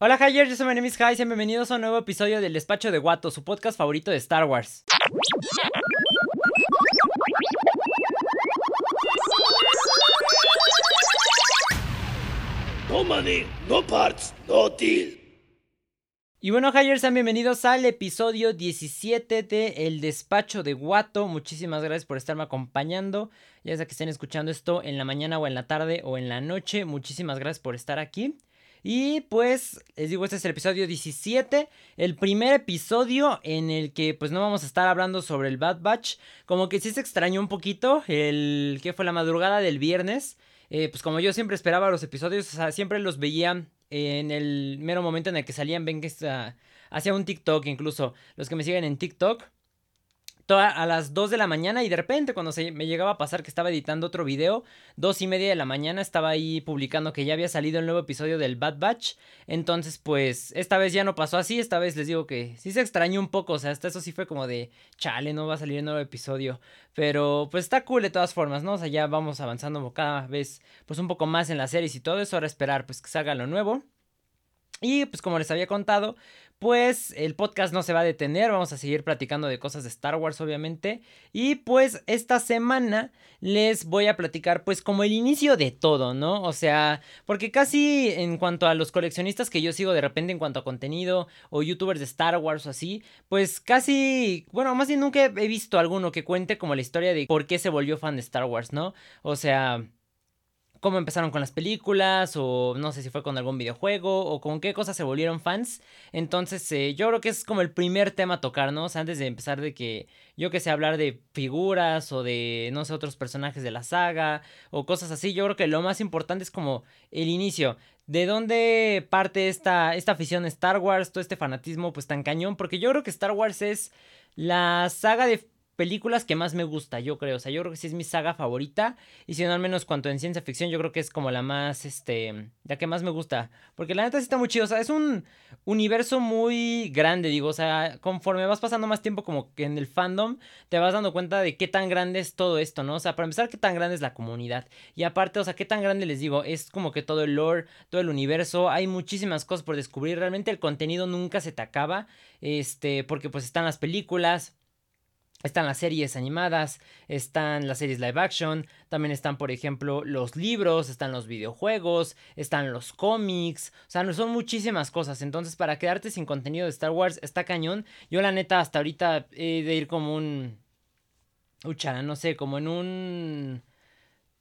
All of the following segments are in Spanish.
Hola Hyers, yo soy Manemis High, sean bienvenidos a un nuevo episodio del Despacho de Guato, su podcast favorito de Star Wars. No money, no parts, no deal. Y bueno, Hyers, sean bienvenidos al episodio 17 de El Despacho de Guato. Muchísimas gracias por estarme acompañando. Ya sea que estén escuchando esto en la mañana o en la tarde o en la noche. Muchísimas gracias por estar aquí. Y pues, les digo, este es el episodio 17, el primer episodio en el que pues no vamos a estar hablando sobre el Bad Batch. Como que sí se extrañó un poquito el que fue la madrugada del viernes. Eh, pues como yo siempre esperaba los episodios, o sea, siempre los veía en el mero momento en el que salían, ven que hacía un TikTok incluso, los que me siguen en TikTok a las 2 de la mañana y de repente cuando se me llegaba a pasar que estaba editando otro video, 2 y media de la mañana estaba ahí publicando que ya había salido el nuevo episodio del Bad Batch. Entonces pues esta vez ya no pasó así, esta vez les digo que sí se extrañó un poco, o sea, hasta eso sí fue como de, chale, no va a salir el nuevo episodio. Pero pues está cool de todas formas, ¿no? O sea, ya vamos avanzando cada vez pues un poco más en las series y todo eso, ahora esperar pues que salga lo nuevo. Y pues como les había contado, pues el podcast no se va a detener, vamos a seguir platicando de cosas de Star Wars obviamente. Y pues esta semana les voy a platicar pues como el inicio de todo, ¿no? O sea, porque casi en cuanto a los coleccionistas que yo sigo de repente en cuanto a contenido o youtubers de Star Wars o así, pues casi, bueno, más bien nunca he visto alguno que cuente como la historia de por qué se volvió fan de Star Wars, ¿no? O sea cómo empezaron con las películas o no sé si fue con algún videojuego o con qué cosas se volvieron fans. Entonces eh, yo creo que es como el primer tema a tocar, ¿no? O sea, antes de empezar de que yo que sé hablar de figuras o de no sé otros personajes de la saga o cosas así, yo creo que lo más importante es como el inicio. ¿De dónde parte esta, esta afición Star Wars, todo este fanatismo pues tan cañón? Porque yo creo que Star Wars es la saga de películas que más me gusta, yo creo. O sea, yo creo que sí es mi saga favorita. Y si no, al menos cuanto en ciencia ficción, yo creo que es como la más, este, la que más me gusta. Porque la neta sí está muy chido. O sea, es un universo muy grande, digo. O sea, conforme vas pasando más tiempo como que en el fandom, te vas dando cuenta de qué tan grande es todo esto, ¿no? O sea, para empezar, qué tan grande es la comunidad. Y aparte, o sea, qué tan grande les digo, es como que todo el lore, todo el universo. Hay muchísimas cosas por descubrir. Realmente el contenido nunca se te acaba. Este, porque pues están las películas están las series animadas, están las series live action, también están, por ejemplo, los libros, están los videojuegos, están los cómics, o sea, son muchísimas cosas. Entonces, para quedarte sin contenido de Star Wars está cañón. Yo, la neta, hasta ahorita he de ir como un. Uchara, no sé, como en un.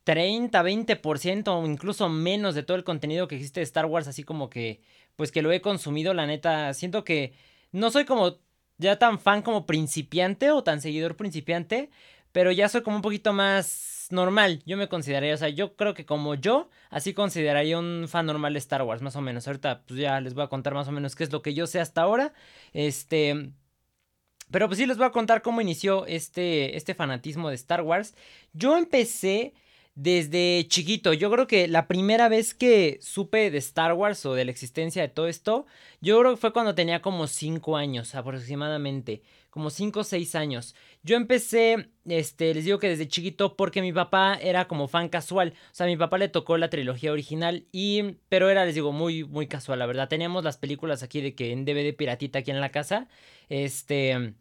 30, 20% o incluso menos de todo el contenido que existe de Star Wars, así como que, pues que lo he consumido, la neta, siento que no soy como ya tan fan como principiante o tan seguidor principiante, pero ya soy como un poquito más normal. Yo me consideraría, o sea, yo creo que como yo, así consideraría un fan normal de Star Wars, más o menos. Ahorita pues ya les voy a contar más o menos qué es lo que yo sé hasta ahora. Este, pero pues sí les voy a contar cómo inició este este fanatismo de Star Wars. Yo empecé desde chiquito. Yo creo que la primera vez que supe de Star Wars o de la existencia de todo esto, yo creo que fue cuando tenía como 5 años aproximadamente, como 5 o 6 años. Yo empecé, este, les digo que desde chiquito porque mi papá era como fan casual, o sea, mi papá le tocó la trilogía original y, pero era, les digo, muy, muy casual, la verdad. Teníamos las películas aquí de que en DVD piratita aquí en la casa, este...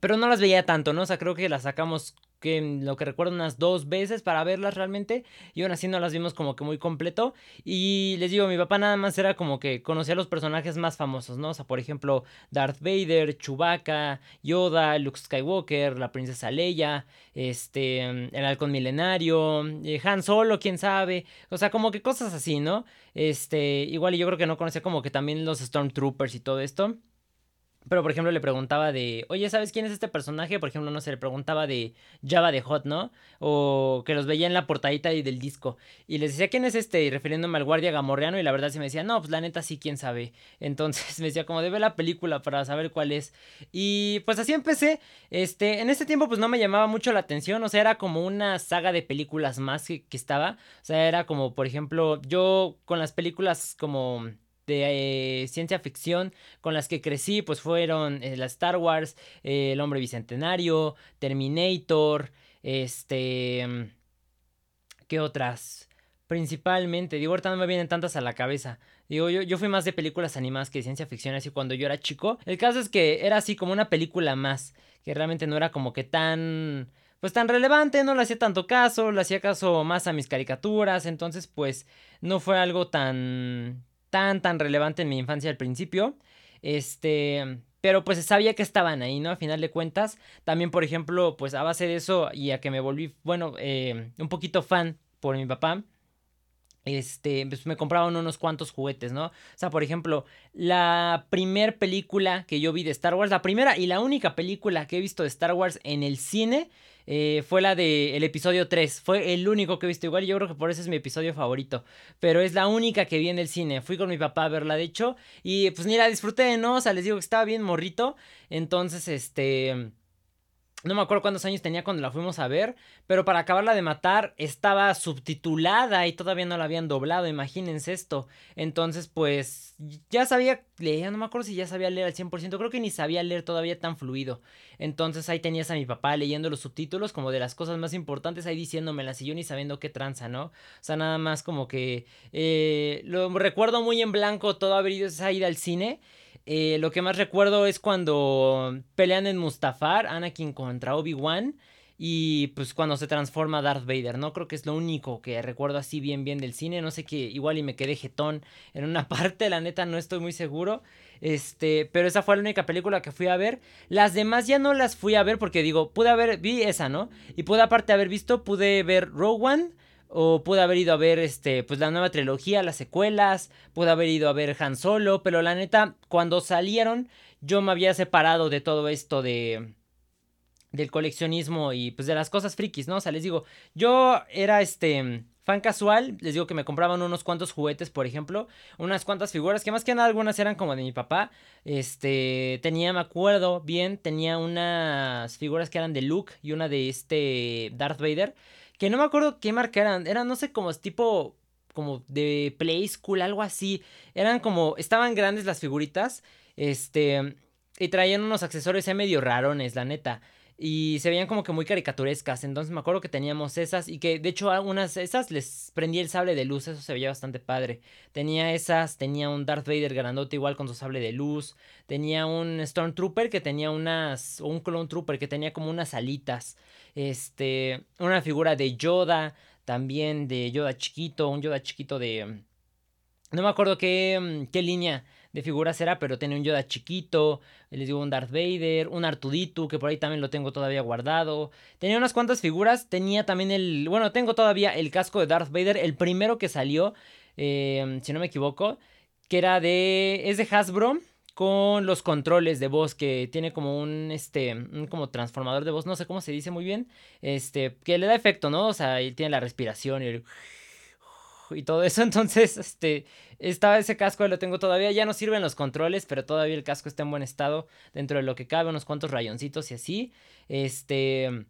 Pero no las veía tanto, ¿no? O sea, creo que las sacamos que lo que recuerdo unas dos veces para verlas realmente y aún así no las vimos como que muy completo. Y les digo mi papá nada más era como que conocía a los personajes más famosos no o sea por ejemplo Darth Vader Chewbacca Yoda Luke Skywalker la princesa Leia este el halcón milenario eh, Han Solo quién sabe. O sea como que cosas así no este igual y yo creo que no conocía como que también los Stormtroopers y todo esto pero, por ejemplo, le preguntaba de, oye, ¿sabes quién es este personaje? Por ejemplo, no sé, le preguntaba de Java de Hot, ¿no? O que los veía en la portadita y del disco. Y les decía, ¿quién es este? Y refiriéndome al guardia gamorreano. Y la verdad se me decía, no, pues la neta sí, quién sabe. Entonces me decía, como de ver la película para saber cuál es. Y pues así empecé. Este, en ese tiempo, pues no me llamaba mucho la atención. O sea, era como una saga de películas más que, que estaba. O sea, era como, por ejemplo, yo con las películas como de eh, ciencia ficción con las que crecí, pues fueron eh, las Star Wars, eh, El Hombre Bicentenario, Terminator, este... Mm, ¿Qué otras? Principalmente, digo, ahorita no me vienen tantas a la cabeza. Digo, yo, yo fui más de películas animadas que de ciencia ficción, así cuando yo era chico. El caso es que era así como una película más, que realmente no era como que tan pues tan relevante, no le hacía tanto caso, le hacía caso más a mis caricaturas, entonces pues no fue algo tan tan tan relevante en mi infancia al principio. Este, pero pues sabía que estaban ahí, ¿no? A final de cuentas, también por ejemplo, pues a base de eso y a que me volví, bueno, eh, un poquito fan por mi papá, este, pues me compraban unos cuantos juguetes, ¿no? O sea, por ejemplo, la primer película que yo vi de Star Wars, la primera y la única película que he visto de Star Wars en el cine eh, fue la del episodio 3. Fue el único que he visto igual. Yo creo que por eso es mi episodio favorito. Pero es la única que vi en el cine. Fui con mi papá a verla, de hecho. Y pues ni la disfruté, ¿no? O sea, les digo que estaba bien morrito. Entonces, este... No me acuerdo cuántos años tenía cuando la fuimos a ver, pero para acabarla de matar estaba subtitulada y todavía no la habían doblado, imagínense esto. Entonces, pues ya sabía leer, no me acuerdo si ya sabía leer al 100%, creo que ni sabía leer todavía tan fluido. Entonces ahí tenías a mi papá leyendo los subtítulos como de las cosas más importantes, ahí diciéndomelas y yo ni sabiendo qué tranza, ¿no? O sea, nada más como que eh, lo recuerdo muy en blanco todo haber ido esa ida al cine eh, lo que más recuerdo es cuando pelean en Mustafar, Anakin contra Obi-Wan. Y pues cuando se transforma Darth Vader, ¿no? Creo que es lo único que recuerdo así bien bien del cine. No sé que igual y me quedé jetón en una parte, la neta no estoy muy seguro. Este, pero esa fue la única película que fui a ver. Las demás ya no las fui a ver porque digo, pude haber, vi esa, ¿no? Y pude aparte haber visto, pude ver Rogue One. O pude haber ido a ver este, pues la nueva trilogía, las secuelas, pude haber ido a ver Han Solo, pero la neta, cuando salieron, yo me había separado de todo esto de del coleccionismo y pues de las cosas frikis, ¿no? O sea, les digo, yo era este fan casual, les digo que me compraban unos cuantos juguetes, por ejemplo, unas cuantas figuras, que más que nada algunas eran como de mi papá. Este, tenía, me acuerdo bien, tenía unas figuras que eran de Luke y una de este Darth Vader que no me acuerdo qué marca eran, eran no sé, como tipo como de Play School, algo así. Eran como, estaban grandes las figuritas, este, y traían unos accesorios medio rarones, la neta. Y se veían como que muy caricaturescas. Entonces me acuerdo que teníamos esas. Y que de hecho algunas esas les prendí el sable de luz. Eso se veía bastante padre. Tenía esas. Tenía un Darth Vader grandote igual con su sable de luz. Tenía un Stormtrooper que tenía unas. O un Clone Trooper que tenía como unas alitas. Este, una figura de Yoda, también de Yoda chiquito, un Yoda chiquito de... No me acuerdo qué, qué línea de figuras era, pero tenía un Yoda chiquito, les digo un Darth Vader, un Artuditu, que por ahí también lo tengo todavía guardado. Tenía unas cuantas figuras, tenía también el, bueno, tengo todavía el casco de Darth Vader, el primero que salió, eh, si no me equivoco, que era de, es de Hasbro, con los controles de voz que tiene como un este un como transformador de voz, no sé cómo se dice muy bien, este que le da efecto, ¿no? O sea, y tiene la respiración y y todo eso, entonces este estaba ese casco lo tengo todavía, ya no sirven los controles, pero todavía el casco está en buen estado dentro de lo que cabe, unos cuantos rayoncitos y así. Este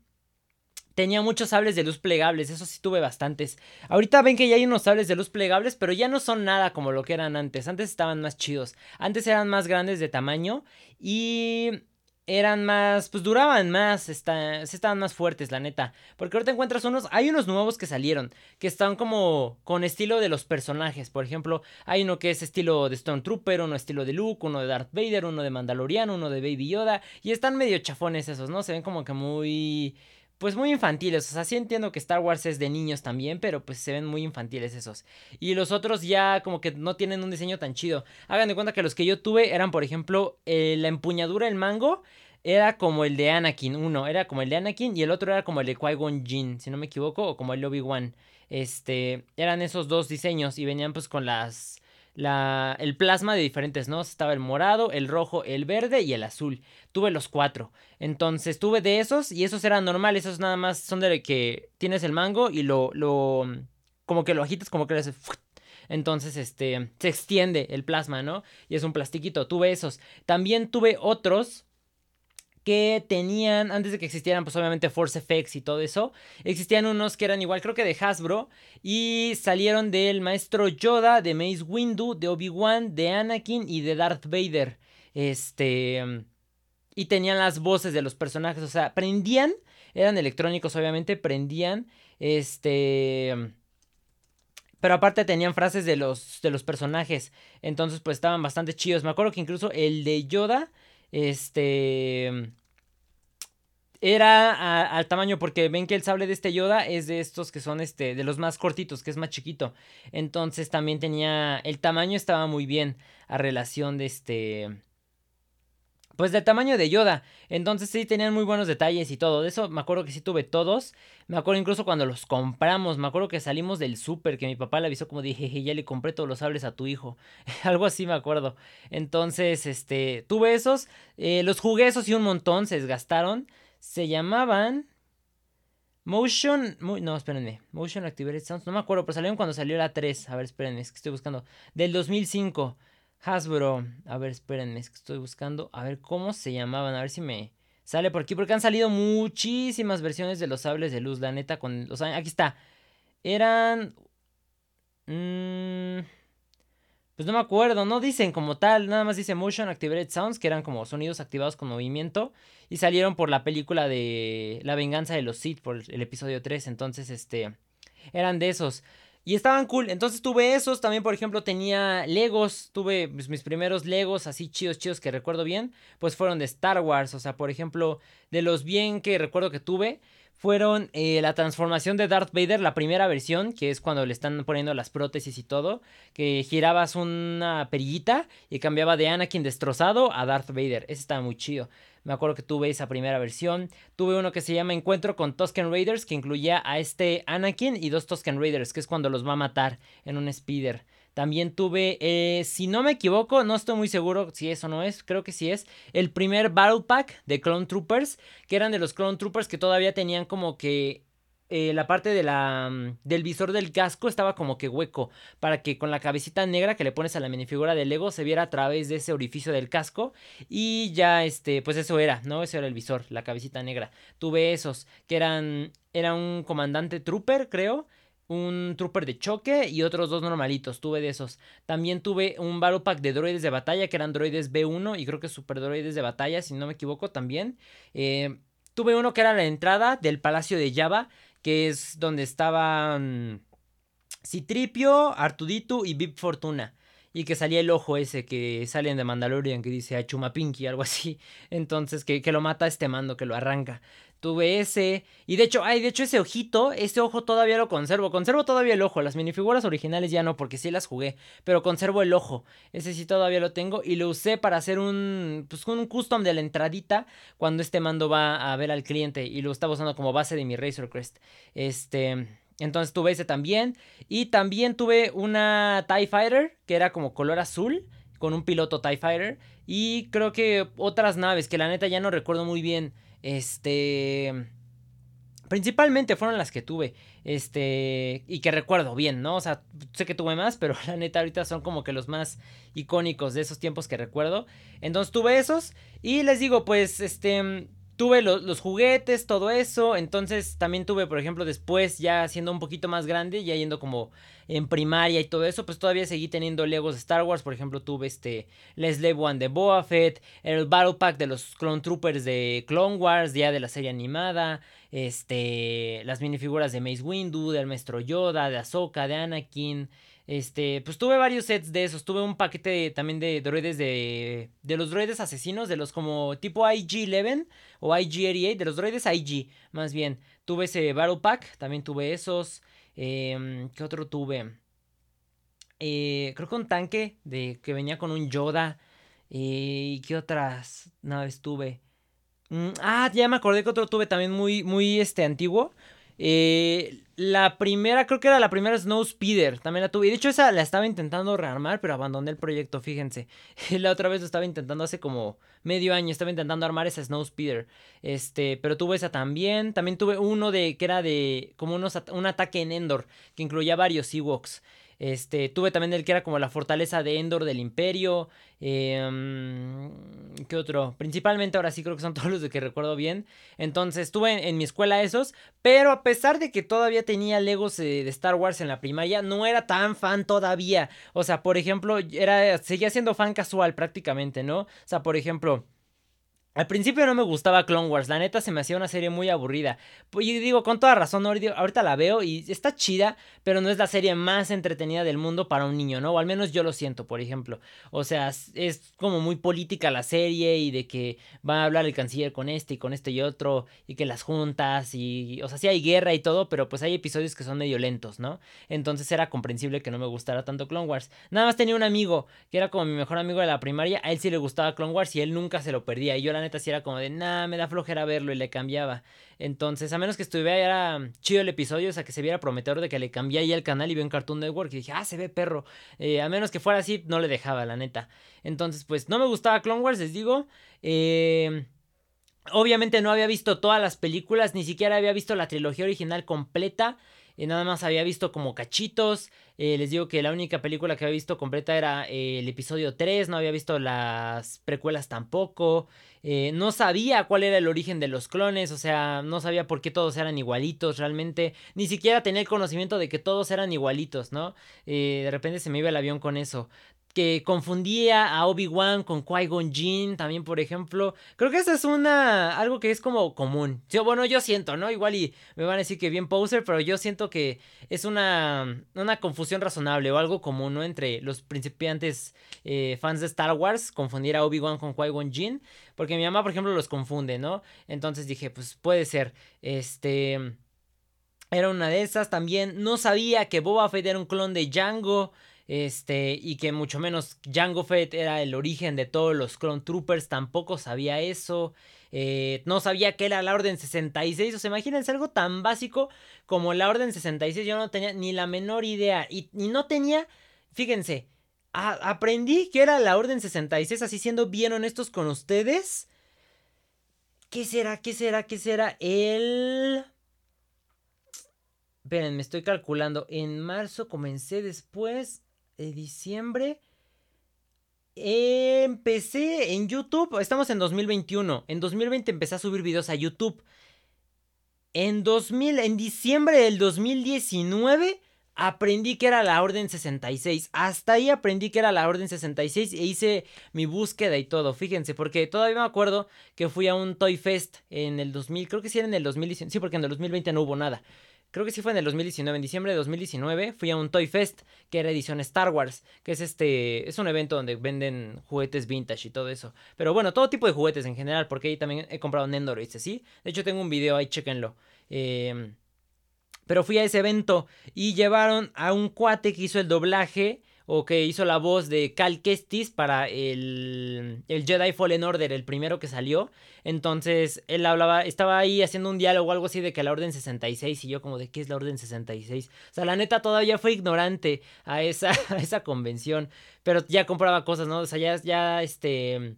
Tenía muchos sables de luz plegables, eso sí tuve bastantes. Ahorita ven que ya hay unos sables de luz plegables, pero ya no son nada como lo que eran antes. Antes estaban más chidos. Antes eran más grandes de tamaño y eran más, pues duraban más, está, estaban más fuertes, la neta. Porque ahorita encuentras unos, hay unos nuevos que salieron, que están como con estilo de los personajes. Por ejemplo, hay uno que es estilo de Stone Trooper, uno estilo de Luke, uno de Darth Vader, uno de Mandaloriano, uno de Baby Yoda. Y están medio chafones esos, ¿no? Se ven como que muy pues muy infantiles. O sea, sí entiendo que Star Wars es de niños también, pero pues se ven muy infantiles esos. Y los otros ya como que no tienen un diseño tan chido. Hagan de cuenta que los que yo tuve eran, por ejemplo, eh, la empuñadura, el mango. Era como el de Anakin, uno era como el de Anakin y el otro era como el de Qui-Gon Jinn, si no me equivoco, o como el Obi-Wan. Este, eran esos dos diseños y venían pues con las la, el plasma de diferentes, ¿no? Estaba el morado, el rojo, el verde y el azul. Tuve los cuatro. Entonces tuve de esos y esos eran normales. Esos nada más son de que tienes el mango y lo, lo, como que lo agitas, como que le. Entonces, este, se extiende el plasma, ¿no? Y es un plastiquito. Tuve esos. También tuve otros que tenían, antes de que existieran, pues obviamente Force FX y todo eso, existían unos que eran igual, creo que de Hasbro, y salieron del maestro Yoda, de Mace Windu, de Obi-Wan, de Anakin y de Darth Vader. Este. Y tenían las voces de los personajes, o sea, prendían, eran electrónicos obviamente, prendían, este Pero aparte tenían frases de los, de los personajes. Entonces, pues estaban bastante chidos. Me acuerdo que incluso el de Yoda, este... Era al tamaño, porque ven que el sable de este Yoda es de estos que son este, de los más cortitos, que es más chiquito. Entonces también tenía, el tamaño estaba muy bien a relación de este, pues del tamaño de Yoda. Entonces sí tenían muy buenos detalles y todo. De eso me acuerdo que sí tuve todos. Me acuerdo incluso cuando los compramos. Me acuerdo que salimos del súper. Que mi papá le avisó como dije, ya le compré todos los sables a tu hijo. Algo así me acuerdo. Entonces, este, tuve esos. Eh, los jugué esos y un montón. Se desgastaron. Se llamaban... Motion... no, espérenme. Motion Activated Sounds. No me acuerdo, pero salieron cuando salió la 3. A ver, espérenme, es que estoy buscando. Del 2005. Hasbro. A ver, espérenme, es que estoy buscando. A ver cómo se llamaban. A ver si me sale por aquí. Porque han salido muchísimas versiones de los sables de luz. La neta, con Aquí está. Eran. Mmm, pues no me acuerdo. No dicen como tal. Nada más dice Motion Activated Sounds. Que eran como sonidos activados con movimiento. Y salieron por la película de La venganza de los Sith. Por el episodio 3. Entonces, este. Eran de esos. Y estaban cool. Entonces tuve esos. También, por ejemplo, tenía Legos. Tuve mis primeros Legos así chidos, chidos que recuerdo bien. Pues fueron de Star Wars. O sea, por ejemplo, de los bien que recuerdo que tuve. Fueron eh, la transformación de Darth Vader, la primera versión, que es cuando le están poniendo las prótesis y todo. Que girabas una perillita y cambiaba de Anakin destrozado a Darth Vader. Ese estaba muy chido. Me acuerdo que tuve esa primera versión. Tuve uno que se llama Encuentro con Tusken Raiders, que incluía a este Anakin y dos Tusken Raiders, que es cuando los va a matar en un speeder. También tuve, eh, si no me equivoco, no estoy muy seguro si eso no es, creo que sí es, el primer Battle Pack de Clone Troopers, que eran de los Clone Troopers que todavía tenían como que eh, la parte de la, mm, del visor del casco estaba como que hueco para que con la cabecita negra que le pones a la minifigura de Lego se viera a través de ese orificio del casco y ya este pues eso era, ¿no? Ese era el visor, la cabecita negra. Tuve esos que eran era un comandante trooper, creo, un trooper de choque y otros dos normalitos, tuve de esos. También tuve un battle pack de droides de batalla que eran droides B1 y creo que super droides de batalla, si no me equivoco también. Eh, tuve uno que era la entrada del Palacio de Java que es donde estaban Citripio, Artudito y Bib Fortuna. Y que salía el ojo ese que salen de Mandalorian que dice a Pinky, algo así. Entonces, que, que lo mata este mando, que lo arranca. Tuve ese. Y de hecho, ay, de hecho, ese ojito, ese ojo todavía lo conservo. Conservo todavía el ojo. Las minifiguras originales ya no, porque sí las jugué. Pero conservo el ojo. Ese sí todavía lo tengo. Y lo usé para hacer un. Pues un custom de la entradita. Cuando este mando va a ver al cliente. Y lo estaba usando como base de mi Razor Crest. Este. Entonces tuve ese también. Y también tuve una TIE Fighter. Que era como color azul. Con un piloto TIE Fighter. Y creo que otras naves. Que la neta ya no recuerdo muy bien. Este. Principalmente fueron las que tuve. Este. Y que recuerdo bien, ¿no? O sea, sé que tuve más, pero la neta ahorita son como que los más icónicos de esos tiempos que recuerdo. Entonces tuve esos. Y les digo, pues, este tuve los juguetes, todo eso. Entonces también tuve, por ejemplo, después ya siendo un poquito más grande, ya yendo como en primaria y todo eso, pues todavía seguí teniendo Legos de Star Wars. Por ejemplo, tuve este Les One de Boa Fett, el Battle Pack de los Clone Troopers de Clone Wars, ya de la serie animada. Este, las minifiguras de Mace Windu, del Maestro Yoda, de Ahsoka, de Anakin. Este, pues tuve varios sets de esos. Tuve un paquete también de droides de. De los droides asesinos, de los como tipo IG-11 o IG-88, de los droides IG, más bien. Tuve ese Battle Pack, también tuve esos. Eh, ¿Qué otro tuve? Eh, creo que un tanque de que venía con un Yoda. Eh, ¿Y qué otras naves tuve? Mm, ah, ya me acordé que otro tuve también muy, muy este, antiguo. Eh, la primera, creo que era la primera Snow Speeder, también la tuve. Y de hecho esa la estaba intentando rearmar, pero abandoné el proyecto, fíjense. la otra vez lo estaba intentando hace como medio año, estaba intentando armar esa Snow Speeder. Este, pero tuve esa también. También tuve uno de que era de como unos, un ataque en Endor, que incluía varios Ewoks. Este, tuve también el que era como la fortaleza de Endor del Imperio. Eh, ¿Qué otro? Principalmente ahora sí creo que son todos los de que recuerdo bien. Entonces tuve en, mi escuela esos. Pero a pesar de que todavía tenía Legos eh, de Star Wars en la primaria, no era tan fan todavía. O sea, por ejemplo, era, seguía siendo fan casual prácticamente, ¿no? O sea, por ejemplo Al principio no me gustaba Clone Wars, la neta se me hacía una serie muy aburrida. Pues yo digo, con toda razón, ahorita la veo y está chida, pero no es la serie más entretenida del mundo para un niño, ¿no? O al menos yo lo siento, por ejemplo. O sea, es como muy política la serie y de que va a hablar el canciller con este y con este y otro y que las juntas y, o sea, sí hay guerra y todo, pero pues hay episodios que son medio lentos, ¿no? Entonces era comprensible que no me gustara tanto Clone Wars. Nada más tenía un amigo que era como mi mejor amigo de la primaria, a él sí le gustaba Clone Wars y él nunca se lo perdía y yo la neta era como de, nah, me da flojera verlo y le cambiaba. Entonces, a menos que estuviera chido el episodio, o sea, que se viera prometedor de que le cambié ahí el canal y veo un Cartoon Network y dije, ah, se ve perro. Eh, a menos que fuera así, no le dejaba, la neta. Entonces, pues no me gustaba Clone Wars, les digo. Eh, obviamente no había visto todas las películas, ni siquiera había visto la trilogía original completa. Y nada más había visto como cachitos. Eh, les digo que la única película que había visto completa era eh, el episodio 3. No había visto las precuelas tampoco. Eh, no sabía cuál era el origen de los clones. O sea, no sabía por qué todos eran igualitos realmente. Ni siquiera tenía el conocimiento de que todos eran igualitos, ¿no? de repente se me iba el avión con eso que confundía a Obi-Wan con Qui-Gon Jinn, también por ejemplo. Creo que eso es una algo que es como común. Yo, bueno, yo siento, ¿no? Igual y me van a decir que bien poser, pero yo siento que es una, una confusión razonable o algo común, ¿no? Entre los principiantes eh, fans de Star Wars, confundir a Obi-Wan con Qui-Gon Jinn, porque mi mamá, por ejemplo, los confunde, ¿no? Entonces dije, pues puede ser, este... Era una de esas también. No sabía que Boba Fett era un clon de Django. Este, y que mucho menos Jango Fett era el origen de todos los Clone Troopers, tampoco sabía eso. Eh, no sabía que era la Orden 66. O sea, imagínense algo tan básico como la Orden 66. Yo no tenía ni la menor idea. Y, no tenía, fíjense, aprendí que era la Orden 66, así siendo bien honestos con ustedes. ¿Qué será? ¿Qué será? ¿Qué será? El... Esperen, me estoy calculando. En marzo comencé después de diciembre. Empecé en YouTube, estamos en 2021. En 2020 empecé a subir videos a YouTube. En 2000, en diciembre del 2019 aprendí que era la Orden 66. Hasta ahí aprendí que era la Orden 66 e hice mi búsqueda y todo. Fíjense, porque todavía me acuerdo que fui a un Toy Fest en el 2000, creo que sí era en el 2019, sí, porque en el 2020 no hubo nada creo que sí fue en el 2019, en diciembre de 2019, fui a un Toy Fest, que era edición Star Wars, que es este, es un evento donde venden juguetes vintage y todo eso. Pero bueno, todo tipo de juguetes en general, porque ahí también he comprado Nendoroids, ¿sí? De hecho tengo un video ahí, chequenlo. Eh, pero fui a ese evento y llevaron a un cuate que hizo el doblaje o que hizo la voz de Cal Kestis para el, el Jedi Fallen Order, el primero que salió. Entonces él hablaba, estaba ahí haciendo un diálogo o algo así de que la Orden 66 y yo como de qué es la Orden 66. O sea, la neta todavía fue ignorante a esa, esa convención, pero ya compraba cosas, ¿no? O sea, ya, ya este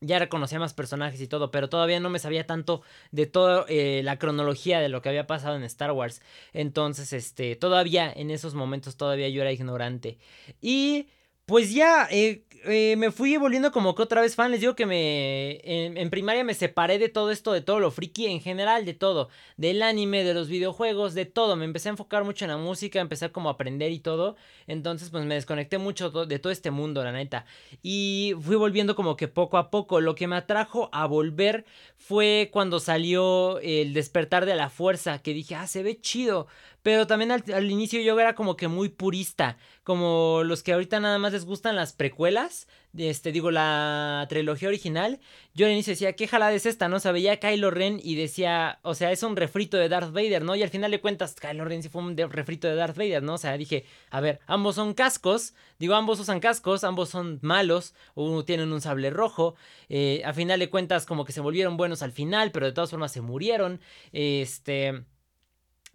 ya reconocía más personajes y todo, pero todavía no me sabía tanto de toda eh, la cronología de lo que había pasado en Star Wars. Entonces, este, todavía en esos momentos todavía yo era ignorante. Y pues ya, eh, eh, me fui volviendo como que otra vez fan. Les digo que me. En, primaria me separé de todo esto, de todo lo friki en general, de todo. Del anime, de los videojuegos, de todo. Me empecé a enfocar mucho en la música, empecé a como aprender y todo. Entonces, pues me desconecté mucho de todo este mundo, la neta. Y fui volviendo como que poco a poco. Lo que me atrajo a volver fue cuando salió el despertar de la fuerza. Que dije, ah, se ve chido. Pero también al, inicio yo era como que muy purista. Como los que ahorita nada más les gustan las precuelas. Este, digo, la trilogía original. Yo al inicio decía, ¿qué jalada es esta? ¿No? sabía veía Kylo Ren y decía, o sea, es un refrito de Darth Vader, ¿no? Y al final de cuentas, Kylo Ren sí fue un refrito de Darth Vader, ¿no? O sea, dije, a ver, ambos son cascos. Digo, ambos usan cascos, ambos son malos. Uno tienen un sable rojo. Eh, a final de cuentas, como que se volvieron buenos al final, pero de todas formas se murieron. Este.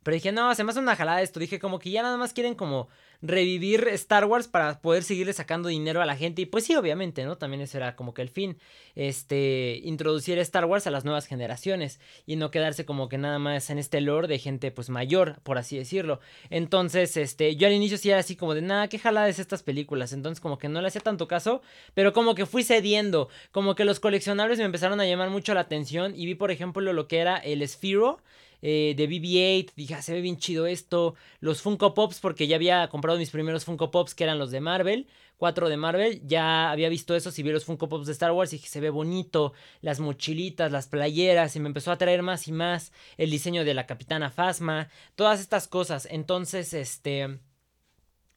Pero dije, no, se me hace una jalada esto. Dije, como que ya nada más quieren como revivir Star Wars para poder seguirle sacando dinero a la gente. Y pues sí, obviamente, ¿no? También ese era como que el fin. Este, introducir Star Wars a las nuevas generaciones. Y no quedarse como que nada más en este lore de gente pues mayor, por así decirlo. Entonces, este, yo al inicio sí era así como de, nada, qué jalada es estas películas. Entonces como que no le hacía tanto caso. Pero como que fui cediendo. Como que los coleccionables me empezaron a llamar mucho la atención. Y vi, por ejemplo, lo que era el Sphero eh, de BB-8. Dije, ah, se ve bien chido esto. Los Funko Pops, porque ya había comprado mis primeros Funko Pops, que eran los de Marvel. Cuatro de Marvel. Ya había visto eso, si vi los Funko Pops de Star Wars y dije, se ve bonito. Las mochilitas, las playeras. Y me empezó a traer más y más el diseño de la Capitana Phasma. Todas estas cosas. Entonces, este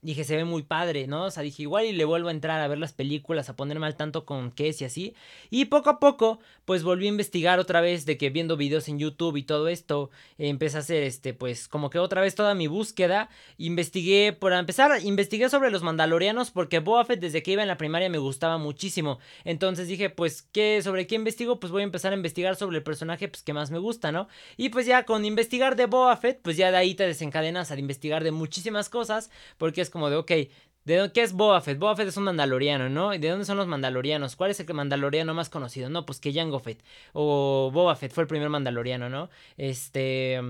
dije, se ve muy padre, ¿no? O sea, dije, igual y le vuelvo a entrar a ver las películas, a ponerme al tanto con qué es y así. Y poco a poco, pues volví a investigar otra vez de que viendo videos en YouTube y todo esto, empecé a hacer, este, pues como que otra vez toda mi búsqueda. Investigué, por empezar, investigué sobre los mandalorianos porque Boba Fett desde que iba en la primaria me gustaba muchísimo. Entonces dije, pues, ¿qué, sobre qué investigo? Pues voy a empezar a investigar sobre el personaje, pues, que más me gusta, ¿no? Y pues ya con investigar de Boba Fett, pues ya de ahí te desencadenas a investigar de muchísimas cosas, porque es como de, ok, ¿de qué es Boba Fett? Boba Fett es un mandaloriano, ¿no? ¿Y de dónde son los mandalorianos? ¿Cuál es el mandaloriano más conocido? No, pues que Jango Fett o Boba Fett fue el primer mandaloriano, ¿no? Este...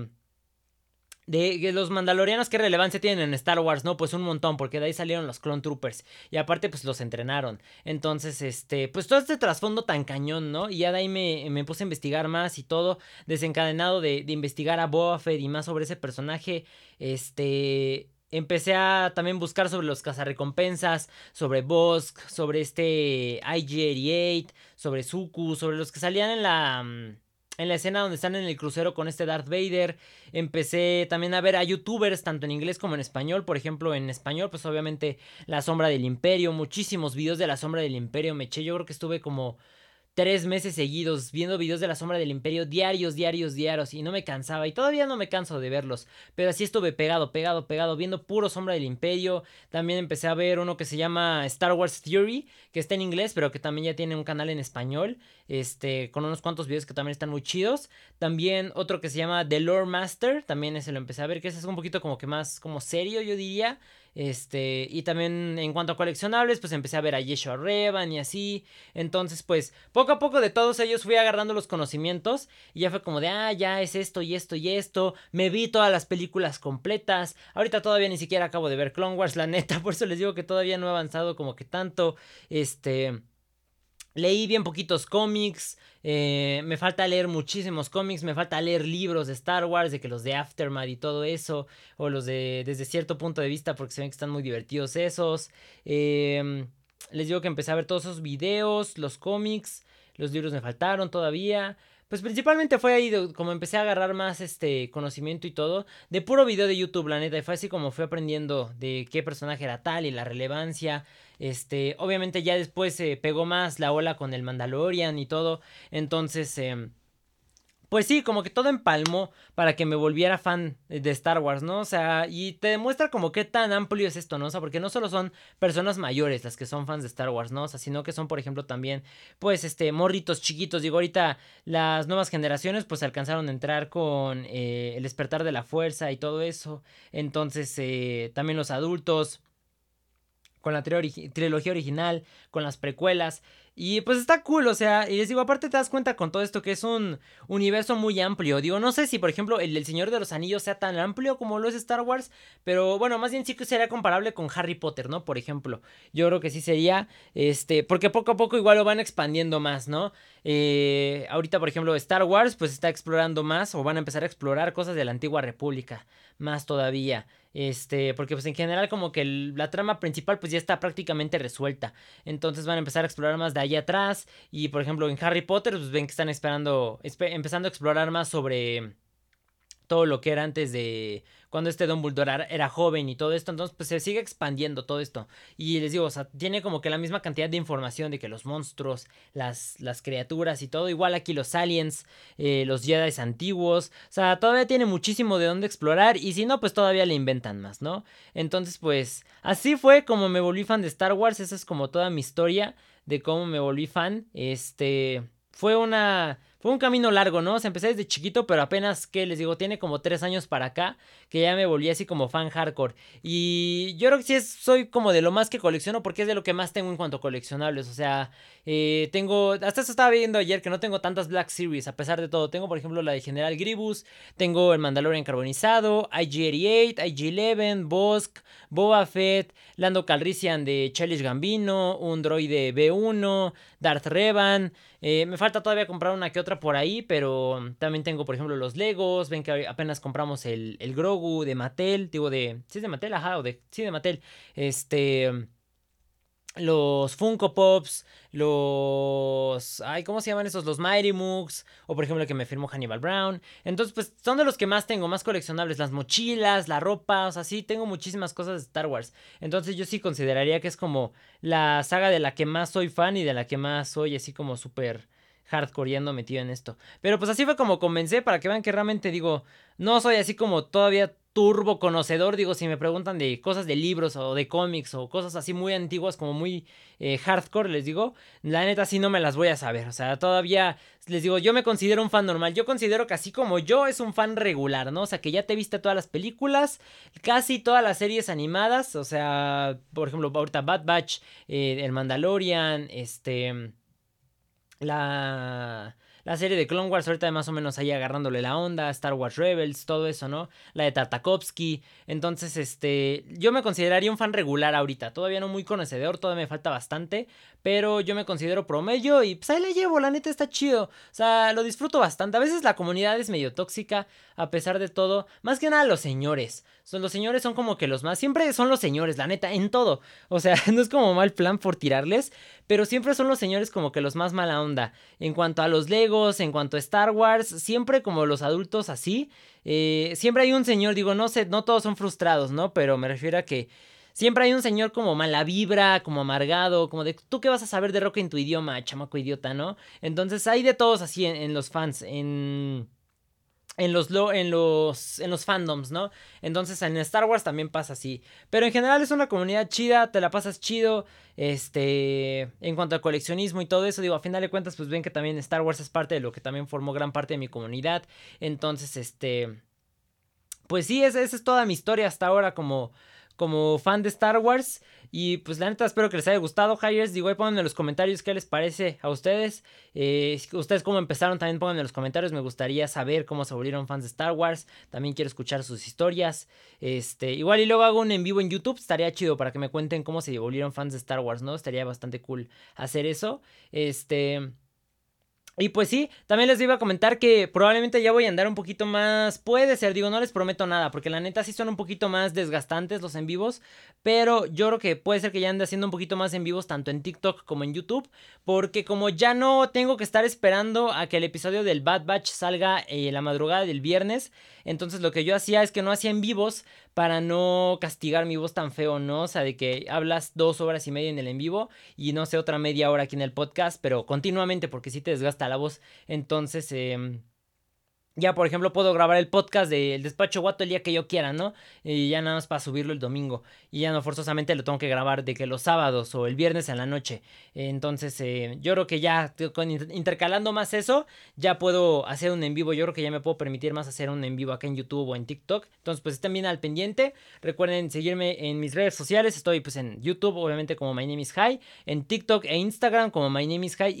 De los mandalorianos, ¿qué relevancia tienen en Star Wars? No, pues un montón, porque de ahí salieron los Clone Troopers. Y aparte, pues los entrenaron. Entonces, este, pues todo este trasfondo tan cañón, ¿no? Y ya de ahí me, me puse a investigar más y todo, desencadenado de, de investigar a Boba Fett y más sobre ese personaje. Este, Empecé a también buscar sobre los cazarrecompensas, sobre Bosk, sobre este IG-88, sobre Suku, sobre los que salían en la, mm, en la escena donde están en el crucero con este Darth Vader. Empecé también a ver a youtubers, tanto en inglés como en español. Por ejemplo, en español, pues obviamente La Sombra del Imperio. Muchísimos videos de La Sombra del Imperio me eché. Yo creo que estuve como tres meses seguidos viendo videos de la sombra del imperio diarios, diarios, diarios y no me cansaba y todavía no me canso de verlos, pero así estuve pegado, pegado, pegado, viendo puro sombra del imperio, también empecé a ver uno que se llama Star Wars Theory, que está en inglés, pero que también ya tiene un canal en español, este, con unos cuantos videos que también están muy chidos, también otro que se llama The Lore Master, también ese lo empecé a ver, que ese es un poquito como que más como serio yo diría, este, y también en cuanto a coleccionables, pues empecé a ver a Yeshua Revan y así. Entonces, pues poco a poco de todos ellos fui agarrando los conocimientos y ya fue como de, ah, ya es esto y esto y esto. Me vi todas las películas completas. Ahorita todavía ni siquiera acabo de ver Clone Wars, la neta, por eso les digo que todavía no he avanzado como que tanto. Este... Leí bien poquitos cómics, eh, me falta leer muchísimos cómics, me falta leer libros de Star Wars, de que los de Aftermath y todo eso, o los de desde cierto punto de vista, porque se ven que están muy divertidos esos. Em, les digo que empecé a ver todos esos videos, los cómics, los libros me faltaron todavía. Pues principalmente fue ahí como empecé a agarrar más este conocimiento y todo. De puro video de YouTube, la neta. Y fue así como fui aprendiendo de qué personaje era tal y la relevancia. Este, obviamente ya después se pegó más la ola con el Mandalorian y todo. Entonces, eh, pues sí, como que todo empalmó para que me volviera fan de Star Wars, ¿no? O sea, y te demuestra como qué tan amplio es esto, ¿no? O sea, porque no solo son personas mayores las que son fans de Star Wars, ¿no? O sea, sino que son, por ejemplo, también, pues, este, morritos chiquitos. Digo, ahorita las nuevas generaciones, pues, alcanzaron a entrar con eh, el despertar de la fuerza y todo eso. Entonces, eh, también los adultos con la trilogía original, con las precuelas. Y pues está cool, o sea, y les digo, aparte te das cuenta con todo esto que es un universo muy amplio. Digo, no sé si por ejemplo el del Señor de los Anillos sea tan amplio como lo es Star Wars, pero bueno, más bien sí que sería comparable con Harry Potter, ¿no? Por ejemplo, yo creo que sí sería, este, porque poco a poco igual lo van expandiendo más, ¿no? Eh, ahorita, por ejemplo, Star Wars pues está explorando más o van a empezar a explorar cosas de la antigua república, más todavía. Este, porque pues en general como que la trama principal pues ya está prácticamente resuelta. Entonces van a empezar a explorar más de ahí atrás. Y por ejemplo en Harry Potter pues ven que están esperando, empezando a explorar más sobre todo lo que era antes de cuando este Dumbledore era joven y todo esto, entonces pues se sigue expandiendo todo esto. Y les digo, o sea, tiene como que la misma cantidad de información de que los monstruos, las, las criaturas y todo, igual aquí los aliens, eh, los Jedi antiguos, o sea, todavía tiene muchísimo de dónde explorar y si no, pues todavía le inventan más, ¿no? Entonces pues así fue como me volví fan de Star Wars, esa es como toda mi historia de cómo me volví fan, este... Fue una fue un camino largo, ¿no? O sea, empecé desde chiquito, pero apenas que les digo, tiene como tres años para acá, que ya me volví así como fan hardcore. Y yo creo que sí soy como de lo más que colecciono, porque es de lo que más tengo en cuanto a coleccionables. O sea, eh, tengo, hasta eso estaba viendo ayer que no tengo tantas Black Series, a pesar de todo. Tengo, por ejemplo, la de General Grievous, tengo el Mandalorian carbonizado, IG-88, IG-11, Bosk, Boba Fett, Lando Calrissian de Challenge Gambino, un droide B1, Darth Revan. Eh, me falta todavía comprar una que otra por ahí, pero también tengo, por ejemplo, los Legos. Ven que apenas compramos el, el Grogu de Mattel, digo, de. ¿Sí es de Mattel? Ajá, o de. Sí, de Mattel. Este los Funko Pops, los... Ay, ¿cómo se llaman esos? Los Mighty Moogs, o por ejemplo el que me firmó Hannibal Brown. Entonces, pues son de los que más tengo, más coleccionables, las mochilas, la ropa, o sea, sí, tengo muchísimas cosas de Star Wars. Entonces yo sí consideraría que es como la saga de la que más soy fan y de la que más soy así como súper hardcoreando metido en esto. Pero pues así fue como comencé para que vean que realmente digo, no soy así como todavía turbo conocedor, digo, si me preguntan de cosas de libros o de cómics o cosas así muy antiguas, como muy eh, hardcore, les digo, la neta sí no me las voy a saber, o sea, todavía les digo, yo me considero un fan normal, yo considero que así como yo es un fan regular, ¿no? O sea, que ya te viste todas las películas, casi todas las series animadas, o sea, por ejemplo, ahorita Bad Batch, eh, El Mandalorian, este, la la serie de Clone Wars ahorita más o menos ahí agarrándole la onda, Star Wars Rebels, todo eso, ¿no? La de Tartakovsky. Entonces, este, yo me consideraría un fan regular ahorita, todavía no muy conocedor, todavía me falta bastante, pero yo me considero promedio y pues ahí le llevo, la neta está chido. O sea, lo disfruto bastante. A veces la comunidad es medio tóxica, a pesar de todo. Más que nada los señores. Son, los señores son como que los más. Siempre son los señores, la neta, en todo. O sea, no es como mal plan por tirarles. Pero siempre son los señores como que los más mala onda. En cuanto a los En cuanto a Star Wars, siempre como los adultos así. Eh, siempre hay un señor, digo, no sé, no todos son frustrados, ¿no? Pero me refiero a que siempre hay un señor como mala vibra, como amargado, como de tú qué vas a saber de rock en tu idioma, chamaco idiota, ¿no? Entonces hay de todos así en los fans, en en los, en, los, en los fandoms, ¿no? Entonces en Star Wars también pasa así. Pero en general es una comunidad chida, te la pasas chido. Este, en cuanto al coleccionismo y todo eso, digo, a final de cuentas, pues ven que también Star Wars es parte de lo que también formó gran parte de mi comunidad. Entonces, este, pues sí, esa es toda mi historia hasta ahora como, como fan de Star Wars. Y pues la neta espero que les haya gustado, Hires. Digo, ahí pongan en los comentarios qué les parece a ustedes. Eh, ustedes cómo empezaron, también pongan en los comentarios. Me gustaría saber cómo se volvieron fans de Star Wars. También quiero escuchar sus historias. Este, igual y luego hago un en vivo en YouTube. Estaría chido para que me cuenten cómo se volvieron fans de Star Wars, ¿no? Estaría bastante cool hacer eso. Este. Y pues sí, también les iba a comentar que probablemente ya voy a andar un poquito más. Puede ser, digo, no les prometo nada, porque la neta sí son un poquito más desgastantes los en vivos. Pero yo creo que puede ser que ya ande haciendo un poquito más en vivos, tanto en TikTok como en YouTube. Porque como ya no tengo que estar esperando a que el episodio del Bad Batch salga eh, la madrugada del viernes. Entonces lo que yo hacía es que no hacía en vivos para no castigar mi voz tan feo, ¿no? O sea, de que hablas dos horas y media en el en vivo y no sé, otra media hora aquí en el podcast, pero continuamente porque si te desgasta la voz. Entonces, eh, ya, por ejemplo, puedo grabar el podcast del despacho guato el día que yo quiera, ¿no? Y ya nada más para subirlo el domingo. Y ya no forzosamente lo tengo que grabar de que los sábados o el viernes en la noche. Entonces, eh, yo creo que ya intercalando más eso, ya puedo hacer un en vivo. Yo creo que ya me puedo permitir más hacer un en vivo acá en YouTube o en TikTok. Entonces, pues estén bien al pendiente. Recuerden seguirme en mis redes sociales. Estoy pues en YouTube, obviamente como My Name is High. En TikTok e Instagram como My Name is High.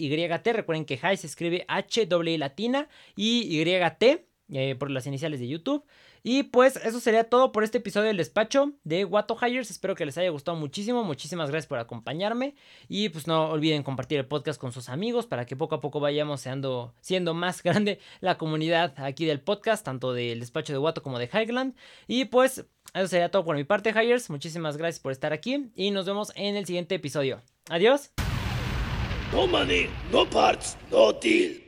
Recuerden que High se escribe H W latina y YT eh, por las iniciales de YouTube. Y pues eso sería todo por este episodio del despacho de Wato Hires. Espero que les haya gustado muchísimo. Muchísimas gracias por acompañarme. Y pues no olviden compartir el podcast con sus amigos para que poco a poco vayamos siendo, siendo más grande la comunidad aquí del podcast, tanto del despacho de Wato como de Highland. Y pues eso sería todo por mi parte, Hires. Muchísimas gracias por estar aquí y nos vemos en el siguiente episodio. Adiós. No money, no parts, no deal.